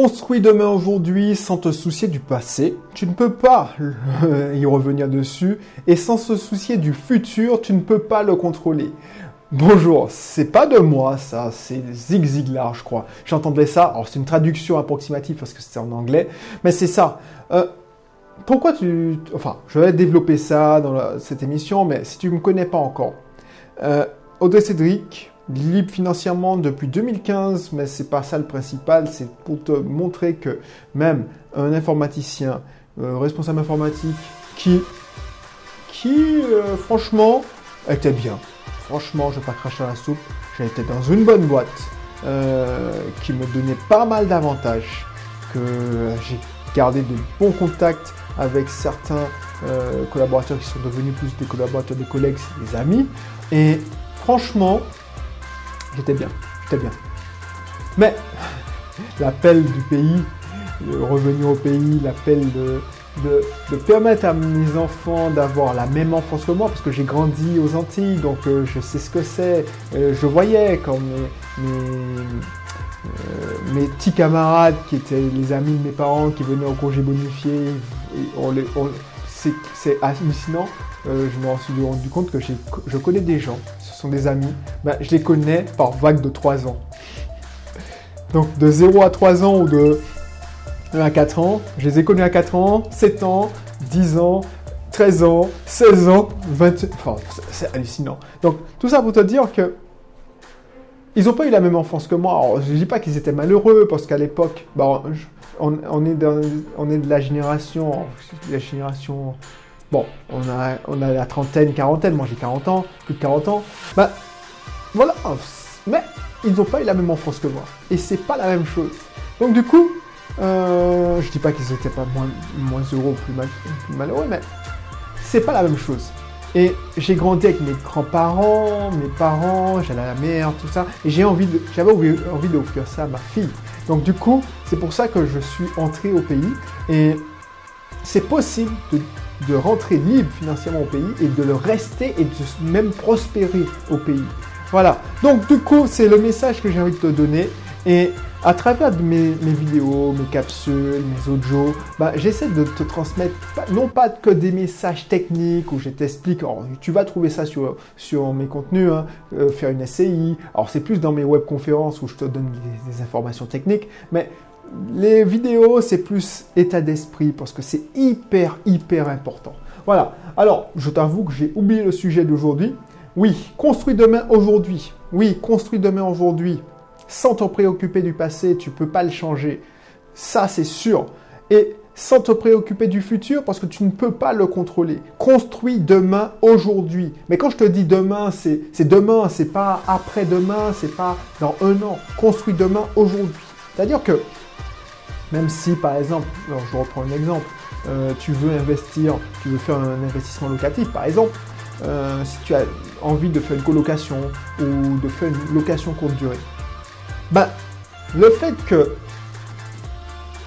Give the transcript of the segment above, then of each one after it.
Construis demain aujourd'hui sans te soucier du passé. Tu ne peux pas y revenir dessus. Et sans se soucier du futur, tu ne peux pas le contrôler. Bonjour, c'est pas de moi ça, c'est Zig Ziglar je crois. J'entendais ça, alors c'est une traduction approximative parce que c'est en anglais, mais c'est ça. Euh, pourquoi tu... Enfin, je vais développer ça dans cette émission, mais si tu ne me connais pas encore. Euh, Audrey Cédric, libre financièrement depuis 2015, mais c'est pas ça le principal, c'est pour te montrer que même un informaticien, euh, responsable informatique, qui, qui euh, franchement, était bien. Franchement, je vais pas cracher la soupe. Été dans une bonne boîte euh, qui me donnait pas mal d'avantages, que j'ai gardé de bons contacts avec certains collaborateurs qui sont devenus plus des collaborateurs, des collègues, des amis. Et franchement, J'étais bien, j'étais bien. Mais l'appel du pays, revenir au pays, l'appel de, de, permettre à mes enfants d'avoir la même enfance que moi, parce que j'ai grandi aux Antilles, donc euh, je sais ce que c'est. Euh, je voyais quand mes, mes, euh, mes, petits camarades, qui étaient les amis de mes parents, qui venaient au congé bonifié, c'est hallucinant. je me suis rendu compte que je connais des gens sont des amis, ben, je les connais par vague de 3 ans. Donc de 0 à 3 ans ou de 1 à 4 ans, je les ai connus à 4 ans, 7 ans, 10 ans, 13 ans, 16 ans, 20... Enfin, c'est hallucinant. Donc tout ça pour te dire que ils n'ont pas eu la même enfance que moi. Alors, je ne dis pas qu'ils étaient malheureux, parce qu'à l'époque, bah, on, on est de la génération, la génération Bon, on a, on a la trentaine, quarantaine, moi j'ai 40 ans, plus de 40 ans. Bah, voilà. Mais ils n'ont pas eu la même enfance que moi. Et c'est pas la même chose. Donc du coup, euh, je dis pas qu'ils étaient pas moins, moins heureux ou plus, malheureux, mais c'est pas la même chose. Et j'ai grandi avec mes grands-parents, mes parents, j'allais à la mer, tout ça, et j'ai envie de, j'avais envie d'offrir ça à ma fille. Donc du coup, c'est pour ça que je suis entré au pays, et c'est possible de de rentrer libre financièrement au pays et de le rester et de même prospérer au pays. Voilà. Donc du coup, c'est le message que j'ai envie de te donner. Et à travers mes, vidéos, mes capsules, mes audios, bah, j'essaie de te transmettre non pas que des messages techniques où je t'explique, tu vas trouver ça sur, sur mes contenus, hein, euh, faire une SCI, alors c'est plus dans mes webconférences où je te donne des informations techniques, mais les vidéos, c'est plus état d'esprit parce que c'est hyper, hyper important. Voilà. Alors, je t'avoue que j'ai oublié le sujet d'aujourd'hui. Oui, construis demain aujourd'hui. Oui, construis demain aujourd'hui. Sans te préoccuper du passé, tu peux pas le changer. Ça, c'est sûr. Et sans te préoccuper du futur parce que tu ne peux pas le contrôler. Construis demain aujourd'hui. Mais quand je te dis demain, c'est demain, c'est pas après-demain, c'est pas dans un an. Construis demain aujourd'hui. C'est-à-dire que même si, par exemple, je reprends un exemple, euh, tu veux investir, tu veux faire un investissement locatif, par exemple, euh, si tu as envie de faire une colocation ou de faire une location courte durée, ben, le fait que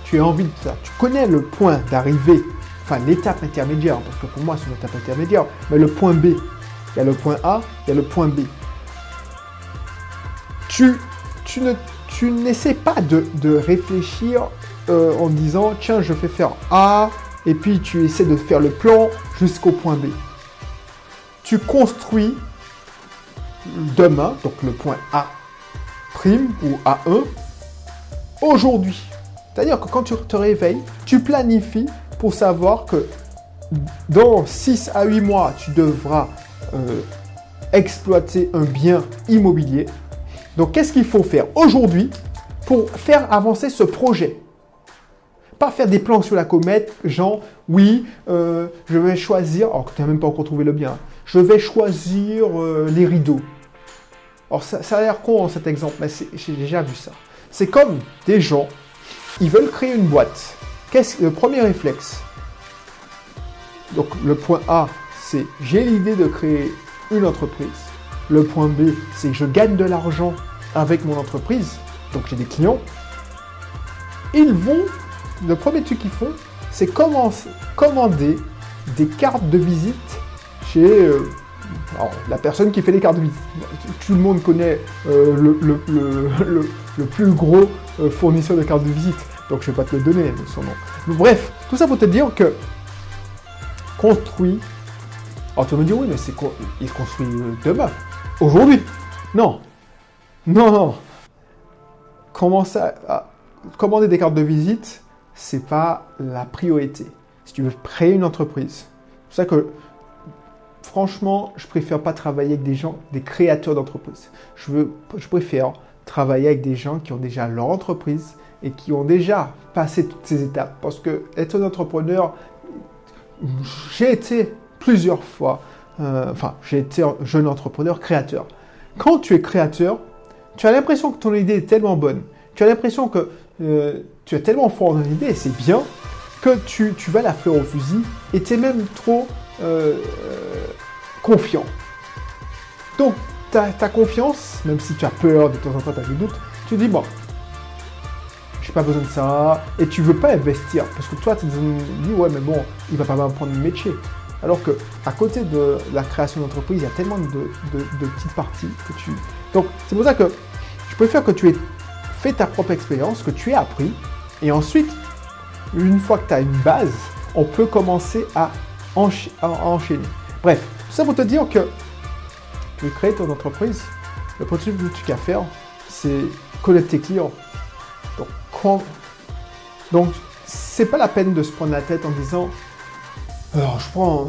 tu aies envie de ça, tu connais le point d'arrivée, enfin l'étape intermédiaire, parce que pour moi c'est une étape intermédiaire, mais le point B, il y a le point A, il y a le point B. Tu, tu ne tu n'essaies pas de, réfléchir euh, en disant tiens je fais faire A et puis tu essaies de faire le plan jusqu'au point B. Tu construis demain, donc le point A prime ou A1, aujourd'hui. C'est-à-dire que quand tu te réveilles, tu planifies pour savoir que dans 6 à 8 mois, tu devras euh, exploiter un bien immobilier. Donc qu'est-ce qu'il faut faire aujourd'hui pour faire avancer ce projet? Pas faire des plans sur la comète, genre, oui, euh, je vais choisir, alors que tu n'as même pas encore trouvé le bien, je vais choisir euh, les rideaux. Alors ça, a l'air con cet exemple, mais j'ai déjà vu ça. C'est comme des gens, ils veulent créer une boîte. Qu'est-ce le premier réflexe? Donc le point A, c'est j'ai l'idée de créer une entreprise. Le point B, c'est que je gagne de l'argent avec mon entreprise, donc j'ai des clients. Ils vont le premier truc qu'ils font, c'est commander des cartes de visite chez euh, la personne qui fait les cartes de visite. Tout le monde connaît euh, le, plus gros euh, fournisseur de carte de visite. Donc je vais pas te le donner, son nom. bref, tout ça pour te dire que construit. Alors tu vas me dire, oui, mais c'est il construit demain. Aujourd'hui? Non. Non, non. À commander des cartes de visite, c'est pas la priorité. Si tu veux créer une entreprise. C'est ça que franchement, je préfère pas travailler avec des gens, des créateurs d'entreprise. Je, je préfère travailler avec des gens qui ont déjà leur entreprise et qui ont déjà passé toutes ces étapes. Parce que être un entrepreneur, j'ai été plusieurs fois, euh, enfin, j'ai été un jeune entrepreneur créateur. Quand tu es créateur, tu as l'impression que ton idée est tellement bonne, tu as l'impression que euh, tu es tellement fort dans l'idée, et c'est bien, que tu, vas la faire au fusil, et tu es même trop euh, confiant. Donc, ta confiance, même si tu as peur, de temps en temps tu as des doutes, tu dis, bon, j'ai pas besoin de ça, et tu veux pas investir, parce que toi, tu te dis, ouais, mais bon, il va pas m'apprendre le métier. Alors que à côté de la création d'entreprise, il y a tellement de, petites parties que tu. Donc c'est pour ça que je préfère que tu aies fait ta propre expérience, que tu aies appris, et ensuite, une fois que tu as une base, on peut commencer à, enchaîner. Bref, tout ça pour te dire que tu veux créer ton entreprise, le premier truc que tu as à faire, c'est connaître tes clients. Donc. Donc, c'est pas la peine de se prendre la tête en disant alors, je prends.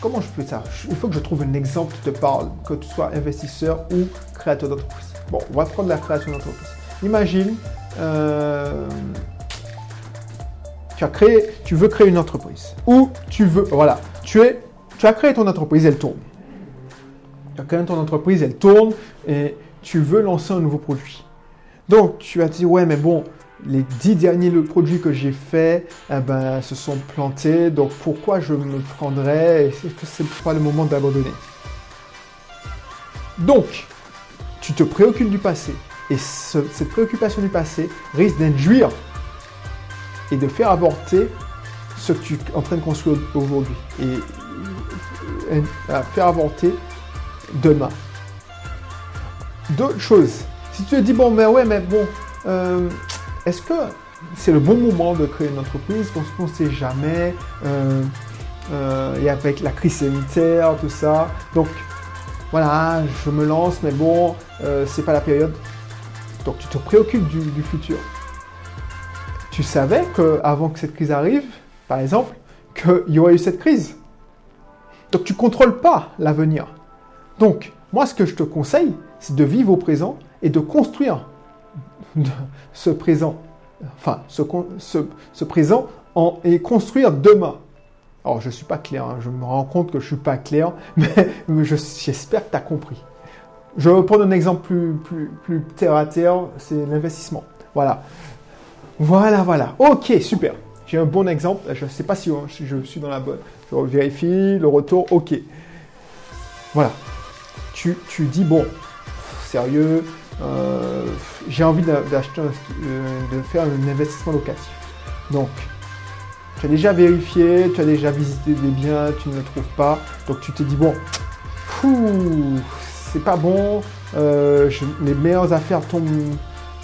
Comment je peux ça Il faut que je trouve un exemple qui te parle, que tu sois investisseur ou créateur d'entreprise. Bon, on va prendre la création d'entreprise. Imagine, euh, tu as créé, tu veux créer une entreprise. Ou tu veux, voilà, tu es, tu as créé ton entreprise, elle tourne. Tu as créé ton entreprise, elle tourne et tu veux lancer un nouveau produit. Donc, tu as dit, ouais, mais bon, les dix derniers produits que j'ai faits eh ben, se sont plantés. Donc pourquoi je me prendrais? Est-ce que c'est pas le moment d'abandonner? Donc, tu te préoccupes du passé. Et cette préoccupation du passé risque d'induire et de faire avorter ce que tu es en train de construire aujourd'hui. Et euh, faire avorter demain. D'autres choses. Si tu te dis, bon, mais ouais, mais bon, euh, est-ce que c'est le bon moment de créer une entreprise? Parce qu'on ne sait jamais. Euh, euh, et avec la crise sanitaire, tout ça. Donc, voilà, je me lance, mais bon, euh, c'est pas la période. Donc, tu te préoccupes du, futur. Tu savais qu'avant que cette crise arrive, par exemple, qu'il y aurait eu cette crise. Donc, tu contrôles pas l'avenir. Donc, moi, ce que je te conseille, c'est de vivre au présent et de construire ce présent, enfin, ce, présent en, et construire demain. Alors, je ne suis pas clair, hein. je me rends compte que je ne suis pas clair, mais, j'espère que tu as compris. Je vais prendre un exemple plus, plus, plus terre à terre, c'est l'investissement. Voilà. Voilà, voilà. Ok, super. J'ai un bon exemple. Je ne sais pas si je suis dans la bonne. Je vérifie, le retour, ok. Voilà. Tu, tu dis, bon, sérieux, euh, j'ai envie d'acheter, euh, de faire un investissement locatif. Donc, tu as déjà vérifié, tu as déjà visité des biens, tu ne le trouves pas. Donc tu te dis, bon, c'est pas bon, euh, les meilleures affaires tombent,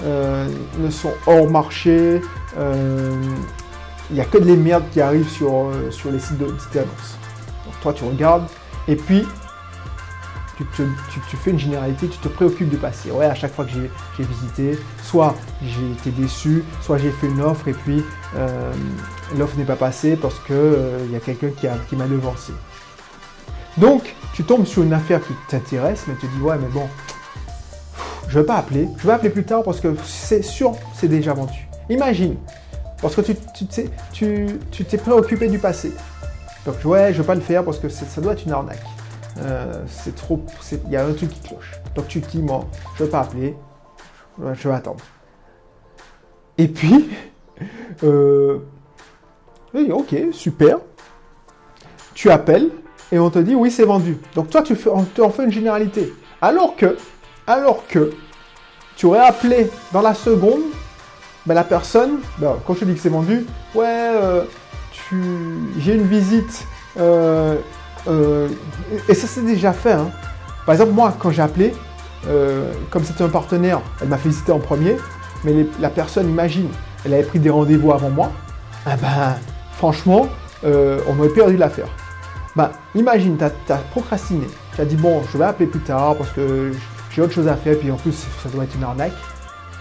ne sont hors marché. Il n'y a que de les merdes qui arrivent sur, sur les sites d'annonces. Donc toi, tu regardes. Et puis, tu, fais une généralité, tu te préoccupes du passé. Ouais, à chaque fois que j'ai visité, soit j'ai été déçu, soit j'ai fait une offre et puis euh, l'offre n'est pas passée parce qu'il euh, y a quelqu'un qui, qui m'a devancé. Donc, tu tombes sur une affaire qui t'intéresse, mais tu te dis, ouais, mais bon, je ne vais pas appeler, je vais appeler plus tard parce que c'est sûr, c'est déjà vendu. Imagine, parce que tu t'es préoccupé du passé. Donc, ouais, je ne vais pas le faire parce que ça doit être une arnaque. Euh, c'est trop, il y a un truc qui cloche. Donc tu te dis, moi, je vais pas appeler, je vais attendre. Et puis, euh, ok, super. Tu appelles et on te dit, oui, c'est vendu. Donc toi, tu fais, on te fait une généralité. Alors que, alors que, tu aurais appelé dans la seconde, ben, la personne, ben, quand je te dis que c'est vendu, ouais, euh, j'ai une visite. Euh, et ça s'est déjà fait. Hein. Par exemple, moi, quand j'ai appelé, euh, comme c'était un partenaire, elle m'a visiter en premier. mais la personne, imagine, elle avait pris des rendez-vous avant moi, eh ben, franchement, euh, on aurait perdu l'affaire. Ben, imagine, tu as, procrastiné, tu as dit, bon, je vais appeler plus tard parce que j'ai autre chose à faire, puis en plus, ça doit être une arnaque.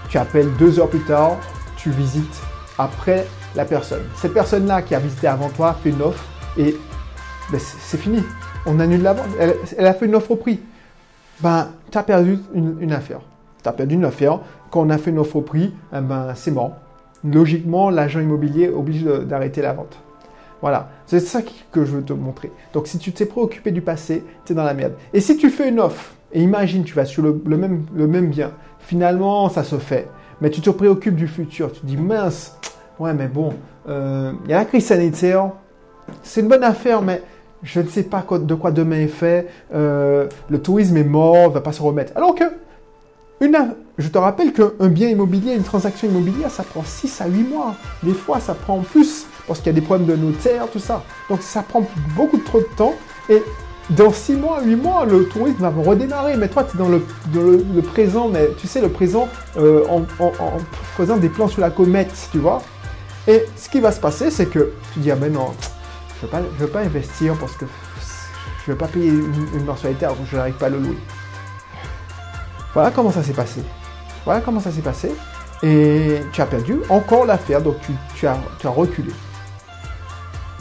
Tu appelles deux heures plus tard, tu visites après la personne. Cette personne-là qui a visité avant toi fait une offre et ben, c'est fini. On annule la vente. Elle, a fait une offre au prix. Ben, tu as perdu une, affaire. Tu as perdu une affaire. Quand on a fait une offre au prix, eh ben, c'est mort. Logiquement, l'agent immobilier oblige d'arrêter la vente. Voilà, c'est ça que je veux te montrer. Donc si tu t'es préoccupé du passé, tu es dans la merde. Et si tu fais une offre, et imagine, tu vas sur le, même, le même bien, finalement ça se fait, mais tu te préoccupes du futur, tu te dis mince, ouais mais bon, euh, il y a la crise sanitaire, c'est une bonne affaire, mais je ne sais pas de quoi demain est fait, euh, le tourisme est mort, ne va pas se remettre. Alors que, une, je te rappelle qu'un bien immobilier, une transaction immobilière, ça prend 6 à 8 mois. Des fois, ça prend plus parce qu'il y a des problèmes de notaire, tout ça. Donc ça prend beaucoup trop de temps. Et dans 6 mois, 8 mois, le tourisme va redémarrer. Mais toi, tu es dans le, présent, mais tu sais, le présent euh, en, faisant des plans sur la comète, tu vois. Et ce qui va se passer, c'est que tu dis, ah ben non, je ne veux, pas investir parce que je ne veux pas payer une, mensualité alors je n'arrive pas à le louer. Voilà comment ça s'est passé. Voilà comment ça s'est passé. Et tu as perdu encore l'affaire, donc tu, as, reculé.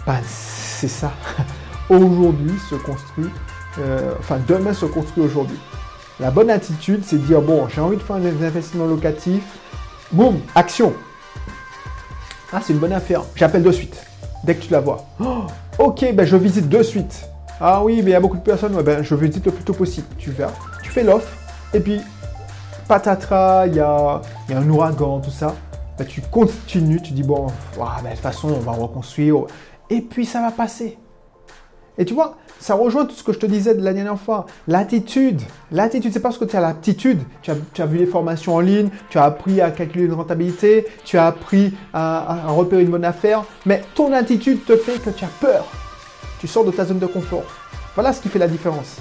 Ben, c'est ça. Aujourd'hui se construit, euh, enfin demain se construit aujourd'hui. La bonne attitude, c'est dire, bon, j'ai envie de faire un investissement locatif. Boum, action. Ah, c'est une bonne affaire. J'appelle de suite, dès que tu la vois. Oh, ok, ben je visite de suite. Ah oui, mais il y a beaucoup de personnes, ben, je visite le plus tôt possible. Tu vas, tu fais l'offre, et puis patatras, il y a, un ouragan, tout ça. Ben, tu continues, tu dis, bon, ben, de toute façon, on va reconstruire. Et puis ça va passer. Et tu vois, ça rejoint tout ce que je te disais de la dernière fois. L'attitude. L'attitude, c'est parce que tu as l'aptitude. Tu as, vu les formations en ligne, tu as appris à calculer une rentabilité, tu as appris à, repérer une bonne affaire. Mais ton attitude te fait que tu as peur. Tu sors de ta zone de confort. Voilà ce qui fait la différence.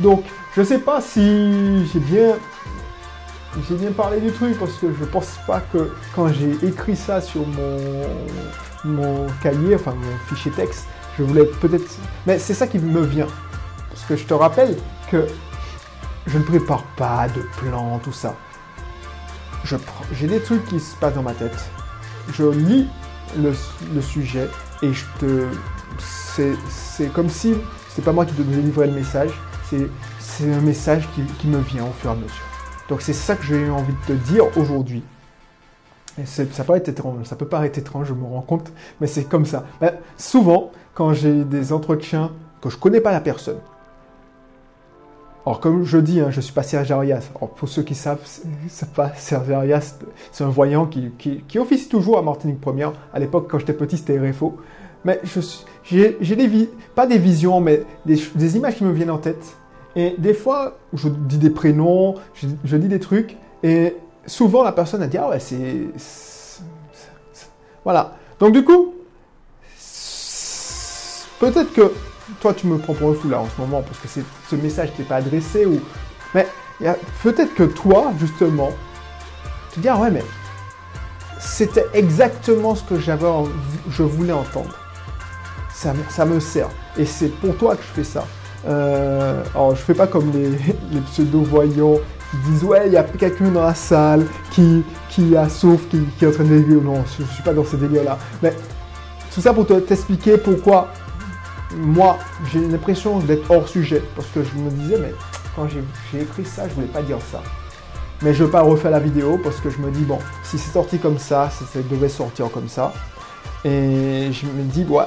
Donc, je ne sais pas si j'ai bien, bien parlé du truc parce que je ne pense pas que quand j'ai écrit ça sur mon, mon cahier, enfin mon fichier texte, je voulais peut-être... Mais c'est ça qui me vient. Parce que je te rappelle que je ne prépare pas de plan, tout ça. J'ai des trucs qui se passent dans ma tête. Je lis le, sujet et je te... C'est comme si c'est pas moi qui te délivrais le message, c'est un message qui, qui me vient au fur et à mesure. Donc c'est ça que j'ai envie de te dire aujourd'hui ça peut être étrange, ça peut paraître étrange, je me rends compte, mais c'est comme ça. Ben, souvent, quand j'ai des entretiens que je connais pas la personne, alors comme je dis, hein, je suis pas Serge Arias. Alors pour ceux qui savent, c'est pas Serge Arias, c'est un voyant qui, qui, officie toujours à Martinique Première. À l'époque, quand j'étais petit, c'était RFO. Mais j'ai des pas des visions, mais des, images qui me viennent en tête. Et des fois, je dis des prénoms, je dis des trucs, et souvent la personne a dit Ah ouais, c'est. Voilà. Donc du coup, peut-être que toi tu me prends pour un fou là en ce moment parce que ce message t'est pas adressé ou. Mais peut-être que toi, justement, tu dis Ah ouais, mais c'était exactement ce que j'avais, je voulais entendre. Ça, me sert. Et c'est pour toi que je fais ça. Euh, alors, je fais pas comme les, pseudo-voyants qui disent ouais, il y a quelqu'un dans la salle qui, qui a sauf, qui, est en train de non, je, ne suis pas dans ce délire-là. Mais tout ça pour t'expliquer pourquoi moi j'ai l'impression d'être hors sujet. Parce que je me disais, mais quand j'ai écrit ça, je voulais pas dire ça. Mais je ne veux pas refaire la vidéo parce que je me dis, bon, si c'est sorti comme ça, ça devait sortir comme ça. Et je me dis, ouais,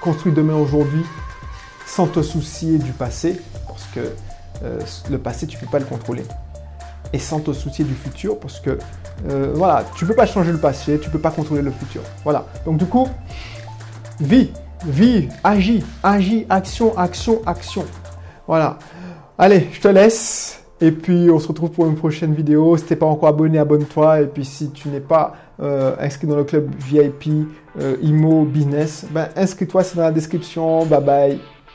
construis demain aujourd'hui sans te soucier du passé. Parce que euh, le passé, tu ne peux pas le contrôler. Et sans te soucier du futur, parce que euh, voilà, tu ne peux pas changer le passé, tu peux pas contrôler le futur. Voilà. Donc du coup, vis, vis, agis, agis, action, action, action. Voilà. Allez, je te laisse. Et puis on se retrouve pour une prochaine vidéo. Si tu n'es pas encore abonné, abonne-toi. Et puis si tu n'es pas euh, inscrit dans le club VIP IMO Business, ben inscris-toi, c'est dans la description. Bye bye.